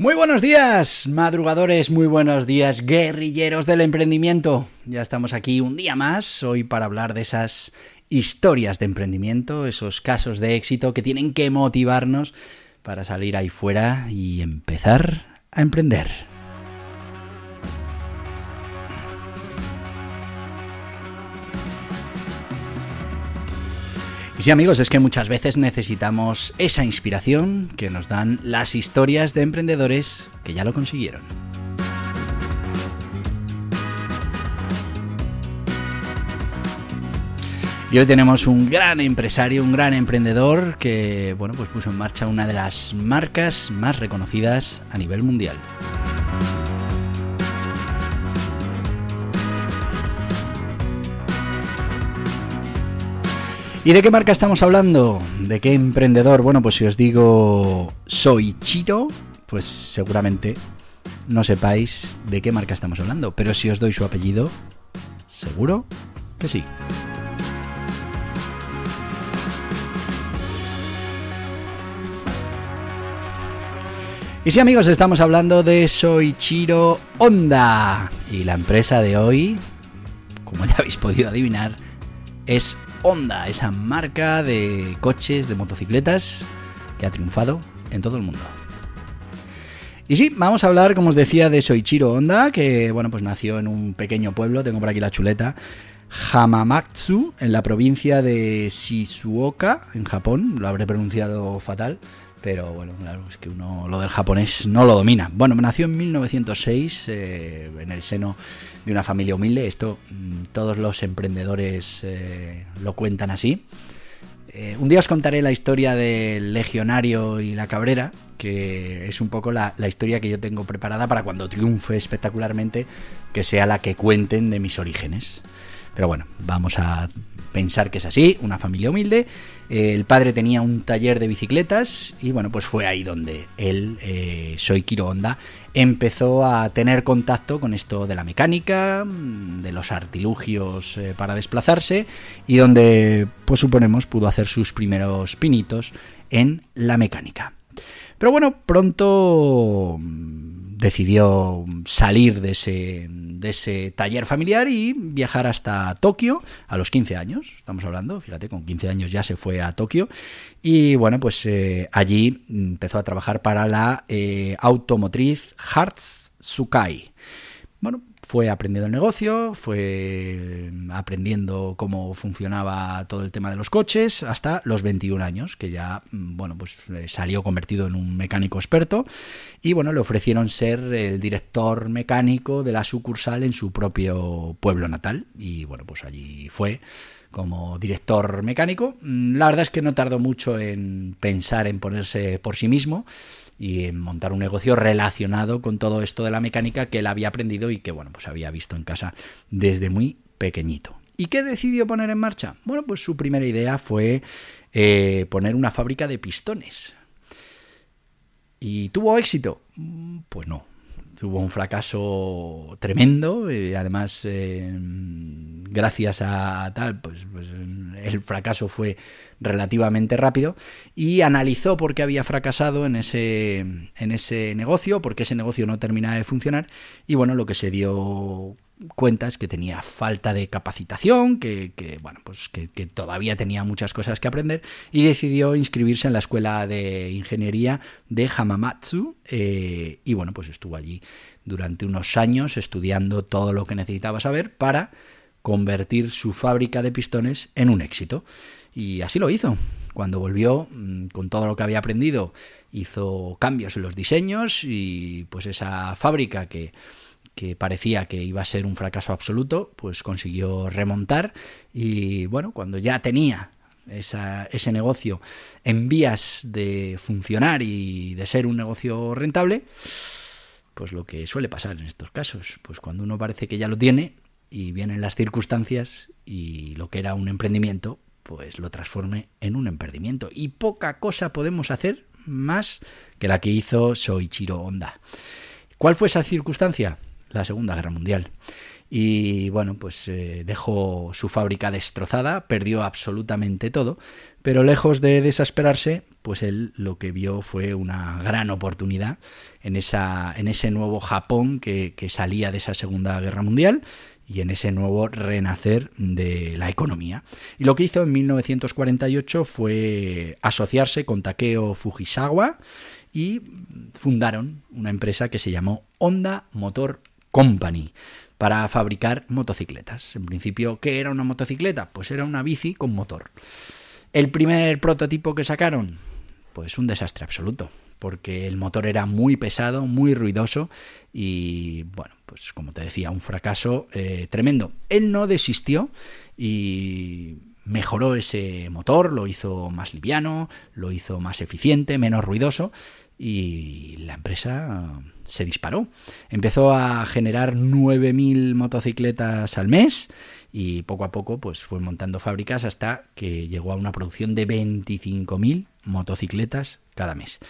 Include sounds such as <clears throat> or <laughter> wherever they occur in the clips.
Muy buenos días, madrugadores, muy buenos días, guerrilleros del emprendimiento. Ya estamos aquí un día más, hoy para hablar de esas historias de emprendimiento, esos casos de éxito que tienen que motivarnos para salir ahí fuera y empezar a emprender. Y sí amigos, es que muchas veces necesitamos esa inspiración que nos dan las historias de emprendedores que ya lo consiguieron. Y hoy tenemos un gran empresario, un gran emprendedor que bueno, pues puso en marcha una de las marcas más reconocidas a nivel mundial. ¿Y de qué marca estamos hablando? ¿De qué emprendedor? Bueno, pues si os digo soy Chiro, pues seguramente no sepáis de qué marca estamos hablando. Pero si os doy su apellido, seguro que sí. Y sí amigos, estamos hablando de Soichiro Honda. Y la empresa de hoy, como ya habéis podido adivinar, es Honda, esa marca de coches, de motocicletas que ha triunfado en todo el mundo. Y sí, vamos a hablar, como os decía, de Soichiro Honda, que bueno, pues nació en un pequeño pueblo, tengo por aquí la chuleta, Hamamatsu, en la provincia de Shizuoka, en Japón, lo habré pronunciado fatal, pero bueno, claro, es que uno lo del japonés no lo domina. Bueno, nació en 1906 eh, en el seno de una familia humilde, esto mm, todos los emprendedores eh, lo cuentan así. Eh, un día os contaré la historia del legionario y la cabrera, que es un poco la, la, historia que yo tengo preparada para cuando triunfe espectacularmente, que sea la que cuenten de mis orígenes. Pero bueno, vamos a pensar que es así, una familia humilde. Eh, el padre tenía un taller de bicicletas y bueno, pues fue ahí donde él, eh, Soy Kiro Honda, empezó a tener contacto con esto de la mecánica, mm, de los artilugios eh, para desplazarse y donde, pues suponemos, pudo hacer sus primeros pinitos en la mecánica. Pero bueno, pronto mm, decidió salir de ese, de ese taller familiar y viajar hasta Tokio a los 15 años. Estamos hablando, fíjate, con 15 años ya se fue a Tokio y bueno, pues eh, allí empezó a trabajar para la eh, automotriz Hartz Sukai. Bueno, fue aprendiendo el negocio, fue aprendiendo cómo funcionaba todo el tema de los coches hasta los 21 años, que ya, mm, bueno, pues eh, salió convertido en un mecánico experto. Y bueno, le ofrecieron ser el director mecánico de la sucursal en su propio pueblo natal. Y bueno, pues allí fue como director mecánico. Mm, la verdad es que no tardó mucho en pensar en ponerse por sí mismo y en montar un negocio relacionado con todo esto de la mecánica que él había aprendido y que bueno, pues había visto en casa desde muy pequeñito. ¿Y qué decidió poner en marcha? Bueno, pues su primera idea fue eh, poner una fábrica de pistones. ¿Y tuvo éxito? Mm, pues no, tuvo un fracaso tremendo y además eh, gracias a tal pues, pues, el fracaso fue relativamente rápido. Y analizó por qué había fracasado en ese en ese negocio porque ese negocio no terminaba de funcionar. Y bueno lo que se dio cuentas que tenía falta de capacitación, que, bueno, pues que, todavía tenía muchas cosas que aprender y decidió inscribirse en la escuela de ingeniería de Hamamatsu eh, y bueno, pues estuvo allí durante unos años estudiando todo lo que necesitaba saber para convertir su fábrica de pistones en un éxito. Y así lo hizo. Cuando volvió, mm, con todo lo que había aprendido, hizo cambios en los diseños y pues esa fábrica que que parecía que iba a ser un fracaso absoluto, pues consiguió remontar y bueno, cuando ya tenía ese negocio en vías de funcionar y de ser un negocio rentable, pues lo que suele pasar en estos casos, pues cuando uno parece que ya lo tiene y vienen las circunstancias y lo que era un emprendimiento, pues lo transforme en un emprendimiento. Y poca cosa podemos hacer más que la que hizo Soichiro Honda. ¿Cuál fue esa circunstancia? La Segunda Guerra Mundial y bueno, pues eh, dejó su fábrica destrozada, perdió absolutamente todo, pero lejos de desesperarse, pues él lo que vio fue una gran oportunidad en, esa, en ese nuevo Japón que, que salía de esa Segunda Guerra Mundial y en ese nuevo renacer de la economía. Y lo que hizo en 1948 fue asociarse con Takeo Fujisawa y fundaron una empresa que se llamó Honda Motor Company para fabricar motocicletas. En principio, ¿qué era una motocicleta? Pues era una bici con motor. El primer prototipo que sacaron, pues un desastre absoluto, porque el motor era muy pesado, muy ruidoso y, bueno, pues como te decía, un fracaso eh, tremendo. Él no desistió y mejoró ese motor, lo hizo más liviano, lo hizo más eficiente, menos ruidoso y la empresa se disparó. Empezó a generar 9.000 motocicletas al mes y poco a poco pues fue montando fábricas hasta que llegó a una producción de 25.000 motocicletas cada mes.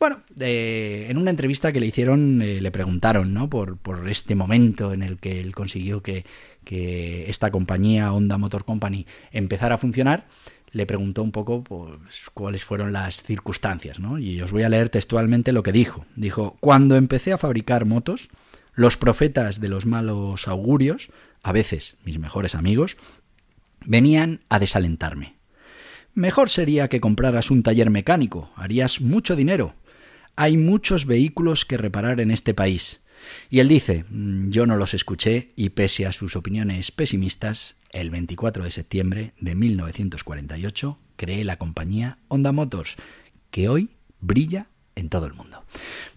Bueno, en una entrevista que le hicieron eh, le preguntaron ¿no? por, este momento en el que él consiguió que, que esta compañía, Honda Motor Company, empezara a funcionar le preguntó un poco pues, cuáles fueron las circunstancias, ¿no? Y os voy a leer textualmente lo que dijo. Dijo, cuando empecé a fabricar motos, los profetas de los malos augurios, a veces mis mejores amigos, venían a desalentarme. Mejor sería que compraras un taller mecánico, harías mucho dinero. Hay muchos vehículos que reparar en este país. Y él dice, mm, yo no los escuché y pese a sus opiniones pesimistas, el 24 de septiembre de 1948 creé la compañía Honda Motors, que hoy brilla en todo el mundo.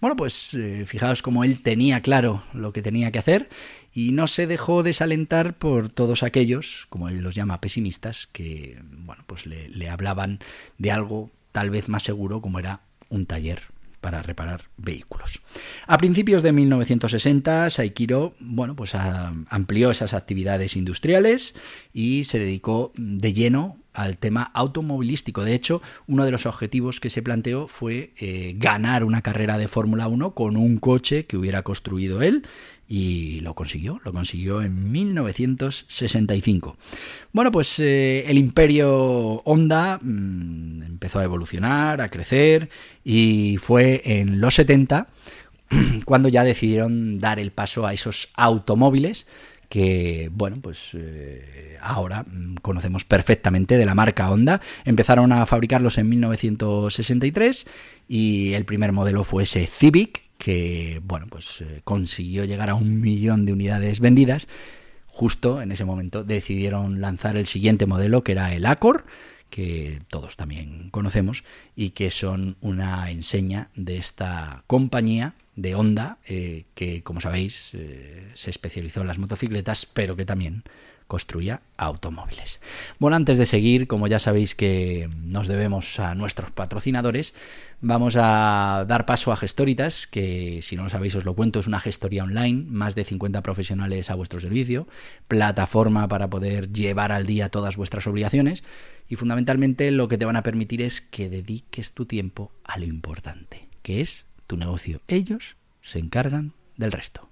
Bueno, pues eh, fijaos cómo él tenía claro lo que tenía que hacer y no se dejó desalentar por todos aquellos, como él los llama pesimistas, que bueno, pues le hablaban de algo tal vez más seguro como era un taller para reparar vehículos. A principios de 1960, Saikiro bueno, pues amplió esas actividades industriales y se dedicó de lleno al tema automovilístico. De hecho, uno de los objetivos que se planteó fue eh, ganar una carrera de Fórmula 1 con un coche que hubiera construido él y lo consiguió, lo consiguió en 1965. Bueno, pues eh, el imperio Honda mm, empezó a evolucionar, a crecer y fue en los 70 <clears throat> cuando ya decidieron dar el paso a esos automóviles que, bueno, pues eh, ahora mm, conocemos perfectamente de la marca Honda. Empezaron a fabricarlos en 1963 y el primer modelo fue ese Civic, que bueno, pues eh, consiguió llegar a un millón de unidades vendidas. Justo en ese momento decidieron lanzar el siguiente modelo, que era el Accord, que todos también conocemos y que son una enseña de esta compañía de Honda, eh, que como sabéis eh, se especializó en las motocicletas, pero que también construía automóviles. Bueno, antes de seguir, como ya sabéis que nos debemos a nuestros patrocinadores, vamos a dar paso a Gestoritas, que si no lo sabéis os lo cuento, es una gestoría online, más de 50 profesionales a vuestro servicio, plataforma para poder llevar al día todas vuestras obligaciones y fundamentalmente lo que te van a permitir es que dediques tu tiempo a lo importante, que es tu negocio. Ellos se encargan del resto.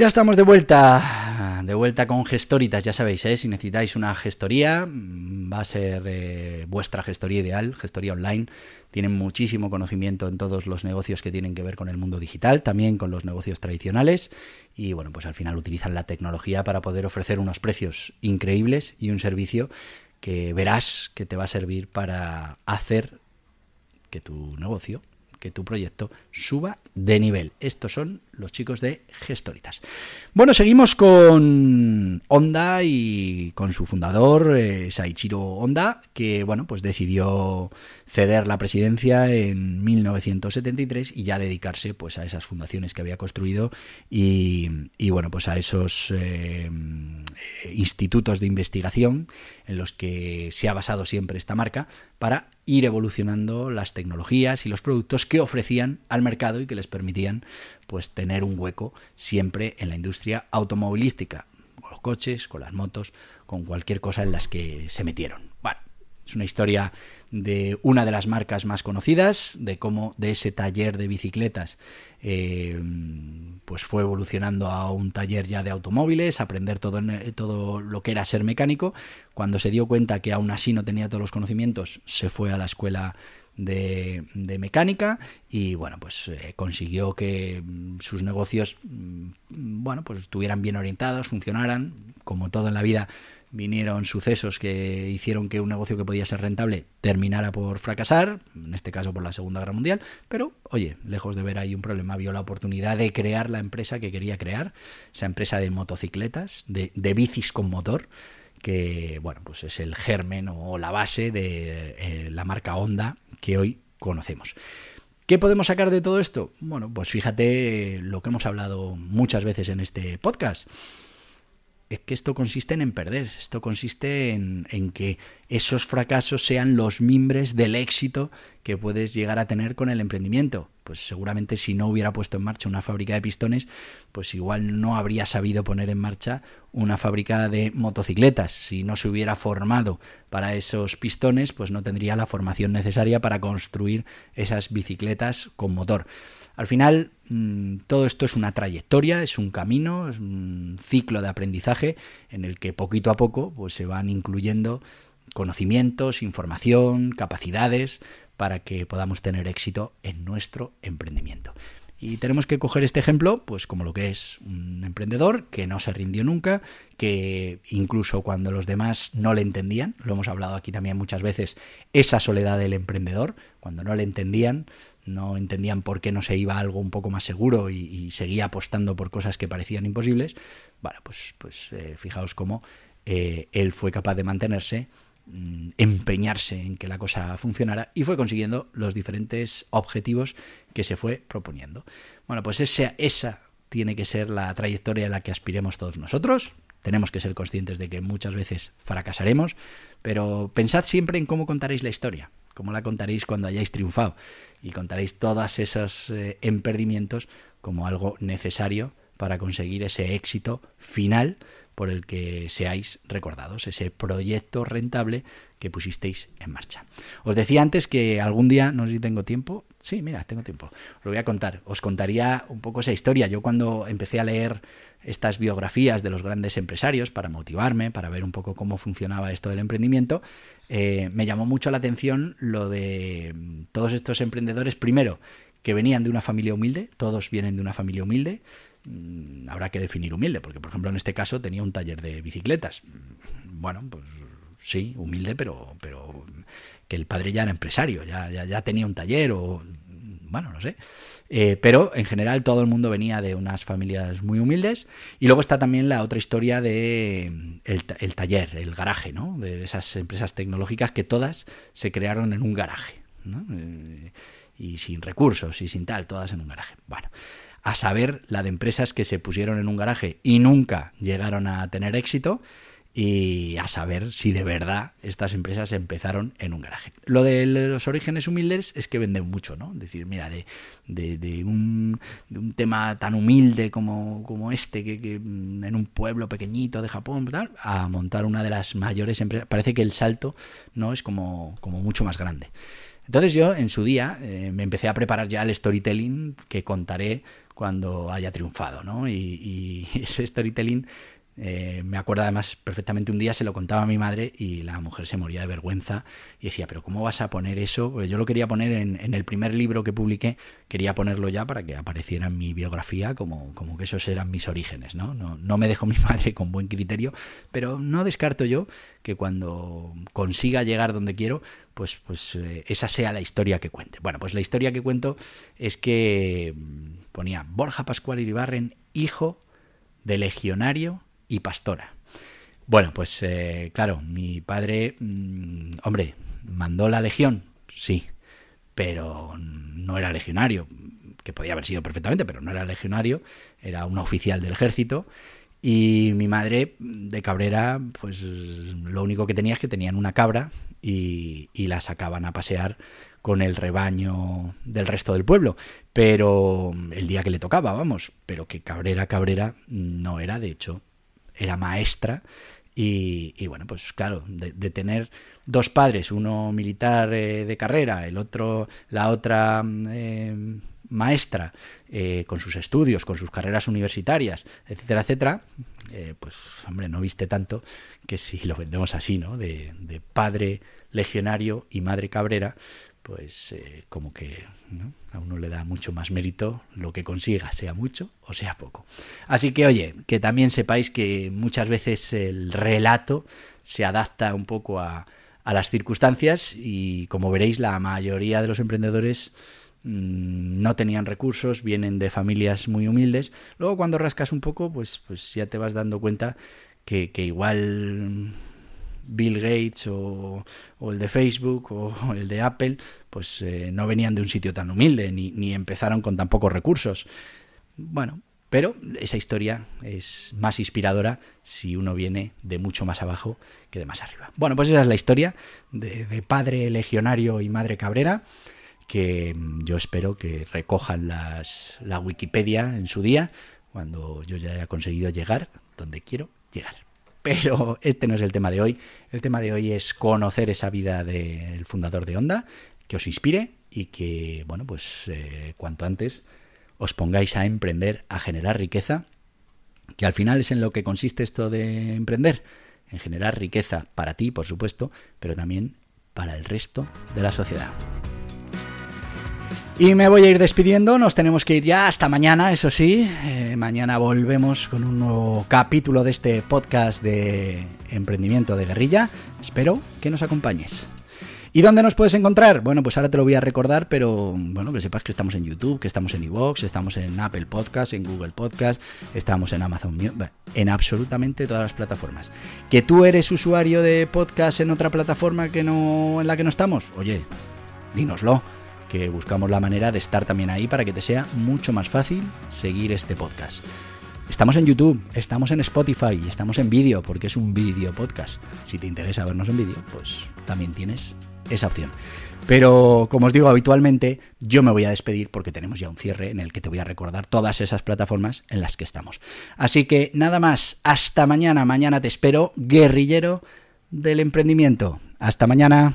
Ya estamos de vuelta de vuelta con Gestoritas, ya sabéis, ¿eh? si necesitáis una gestoría, mm, va a ser eh, vuestra gestoría ideal, gestoría online. Tienen muchísimo conocimiento en todos los negocios que tienen que ver con el mundo digital, también con los negocios tradicionales. Y bueno, pues al final utilizan la tecnología para poder ofrecer unos precios increíbles y un servicio que verás que te va a servir para hacer que tu negocio que tu proyecto suba de nivel. Estos son los chicos de Gestoritas. Bueno, seguimos con Honda y con su fundador, eh, Saichiro Honda, que bueno, pues decidió ceder la presidencia en 1973 y ya dedicarse pues a esas fundaciones que había construido y, bueno, pues a esos eh, institutos de investigación en los que se ha basado siempre esta marca para ir evolucionando las tecnologías y los productos que ofrecían al mercado y que les permitían pues tener un hueco siempre en la industria automovilística, con los coches, con las motos, con cualquier cosa en las que se metieron. Es una historia de una de las marcas más conocidas, de cómo de ese taller de bicicletas eh, pues fue evolucionando a un taller ya de automóviles, aprender todo, todo lo que era ser mecánico. Cuando se dio cuenta que aún así no tenía todos los conocimientos, se fue a la escuela de, mecánica y bueno pues eh, consiguió que mm, sus negocios mm, bueno pues estuvieran bien orientados funcionaran como todo en la vida vinieron sucesos que hicieron que un negocio que podía ser rentable terminara por fracasar, en este caso por la Segunda Guerra Mundial, pero oye, lejos de ver ahí un problema, vio la oportunidad de crear la empresa que quería crear, esa empresa de motocicletas, de, bicis con motor, que bueno, pues es el germen o la base de eh, la marca Honda que hoy conocemos. ¿Qué podemos sacar de todo esto? Bueno, pues fíjate lo que hemos hablado muchas veces en este podcast es que esto consiste en perder, esto consiste en, en, que esos fracasos sean los mimbres del éxito que puedes llegar a tener con el emprendimiento. Pues seguramente si no hubiera puesto en marcha una fábrica de pistones, pues igual no habría sabido poner en marcha una fábrica de motocicletas. Si no se hubiera formado para esos pistones, pues no tendría la formación necesaria para construir esas bicicletas con motor. Al final, mm, todo esto es una trayectoria, es un camino, es un ciclo de aprendizaje en el que poquito a poco pues, se van incluyendo conocimientos, información, capacidades para que podamos tener éxito en nuestro emprendimiento. Y tenemos que coger este ejemplo, pues como lo que es un emprendedor que no se rindió nunca, que incluso cuando los demás no le entendían, lo hemos hablado aquí también muchas veces, esa soledad del emprendedor, cuando no le entendían, no entendían por qué no se iba a algo un poco más seguro y, seguía apostando por cosas que parecían imposibles, bueno, pues, pues eh, fijaos cómo eh, él fue capaz de mantenerse Mm, empeñarse en que la cosa funcionara y fue consiguiendo los diferentes objetivos que se fue proponiendo. Bueno, pues esa, esa tiene que ser la trayectoria a la que aspiremos todos nosotros. Tenemos que ser conscientes de que muchas veces fracasaremos, pero pensad siempre en cómo contaréis la historia, cómo la contaréis cuando hayáis triunfado y contaréis todos esos eh, emperdimientos como algo necesario para conseguir ese éxito final por el que seáis recordados, ese proyecto rentable que pusisteis en marcha. Os decía antes que algún día, no sé si tengo tiempo, sí, mira, tengo tiempo, os lo voy a contar, os contaría un poco esa historia. Yo cuando empecé a leer estas biografías de los grandes empresarios para motivarme, para ver un poco cómo funcionaba esto del emprendimiento, eh, me llamó mucho la atención lo de todos estos emprendedores, primero, que venían de una familia humilde, todos vienen de una familia humilde, Mm, habrá que definir humilde, porque por ejemplo en este caso tenía un taller de bicicletas. Mm, bueno, pues sí, humilde, pero, pero que el padre ya era empresario, ya, ya, tenía un taller o bueno, no sé. Eh, pero en general todo el mundo venía de unas familias muy humildes. Y luego está también la otra historia de el, taller, el garaje, ¿no? De esas empresas tecnológicas que todas se crearon en un garaje. Eh, y sin recursos y sin tal, todas en un garaje. Bueno, a saber la de empresas que se pusieron en un garaje y nunca llegaron a tener éxito y a saber si de verdad estas empresas empezaron en un garaje. Lo de los orígenes humildes es que venden mucho, ¿no? Es decir, mira, de, de, un, de un, tema tan humilde como, como este, que, en un pueblo pequeñito de Japón, a montar una de las mayores empresas, parece que el salto no es como, como mucho más grande. Entonces yo en su día eh, me empecé a preparar ya el storytelling que contaré cuando haya triunfado, ¿no? Y, <laughs> ese storytelling Eh, me acuerdo además perfectamente un día se lo contaba a mi madre y la mujer se moría de vergüenza y decía, pero ¿cómo vas a poner eso? Pues yo lo quería poner en, el primer libro que publiqué, quería ponerlo ya para que apareciera en mi biografía como, como que esos eran mis orígenes, ¿no? ¿no? Me dejó <laughs> mi madre con buen criterio, pero no descarto yo que cuando consiga llegar donde quiero, pues, pues eh, esa sea la historia que cuente. Bueno, pues la historia que cuento es que mm, ponía Borja Pascual Iribarren, hijo de legionario y pastora. Bueno, pues eh, claro, mi padre, mm, hombre, mandó la legión, sí, pero no era legionario, que podía haber sido perfectamente, pero no era legionario, era un oficial del ejército. Y mi madre de Cabrera, pues lo único que tenía es que tenían una cabra y, y la sacaban a pasear con el rebaño del resto del pueblo, pero el día que le tocaba, vamos, pero que Cabrera Cabrera no era, de hecho, era maestra y, bueno, pues claro, de, tener dos padres, uno militar eh, de carrera, el otro, la otra eh, maestra, eh, con sus estudios, con sus carreras universitarias, etcétera, etcétera, pues hombre, no viste tanto que si lo vendemos así, ¿no? De, de padre legionario y madre cabrera, pues eh, como que a uno le da mucho más mérito lo que consiga, sea mucho o sea poco. Así que oye, que también sepáis que muchas veces el relato se adapta un poco a, a las circunstancias y como veréis la mayoría de los emprendedores mm, no tenían recursos, vienen de familias muy humildes. Luego cuando rascas un poco, pues, pues ya te vas dando cuenta que, que igual Bill Gates o, el de Facebook o <laughs> el de Apple, pues eh, no venían de un sitio tan humilde ni, empezaron con tan pocos recursos. Bueno, pero esa historia es más inspiradora si uno viene de mucho más abajo que de más arriba. Bueno, pues esa es la historia de, de, padre legionario y madre cabrera, que yo espero que recojan las, la Wikipedia en su día, cuando yo ya haya conseguido llegar donde quiero llegar. Pero este no es el tema de hoy. El tema de hoy es conocer esa vida del fundador de Honda, que os inspire y que, bueno, pues eh, cuanto antes os pongáis a emprender, a generar riqueza, que al final es en lo que consiste esto de emprender, en generar riqueza para ti, por supuesto, pero también para el resto de la sociedad. Y me voy a ir despidiendo, nos tenemos que ir ya hasta mañana, eso sí. Eh, mañana volvemos con un nuevo capítulo de este podcast de emprendimiento de guerrilla. Espero que nos acompañes. ¿Y dónde nos puedes encontrar? Bueno, pues ahora te lo voy a recordar, pero bueno, que sepas que estamos en YouTube, que estamos en iVoox, estamos en Apple Podcast, en Google Podcast, estamos en Amazon en absolutamente todas las plataformas. ¿Que tú eres usuario de podcast en otra plataforma que no en la que no estamos? Oye, dínoslo que buscamos la manera de estar también ahí para que te sea mucho más fácil seguir este podcast. Estamos en YouTube, estamos en Spotify estamos en vídeo porque es un vídeo podcast. Si te interesa vernos en vídeo, pues también tienes esa opción. Pero como os digo habitualmente, yo me voy a despedir porque tenemos ya un cierre en el que te voy a recordar todas esas plataformas en las que estamos. Así que nada más, hasta mañana, mañana te espero, guerrillero del emprendimiento. Hasta mañana.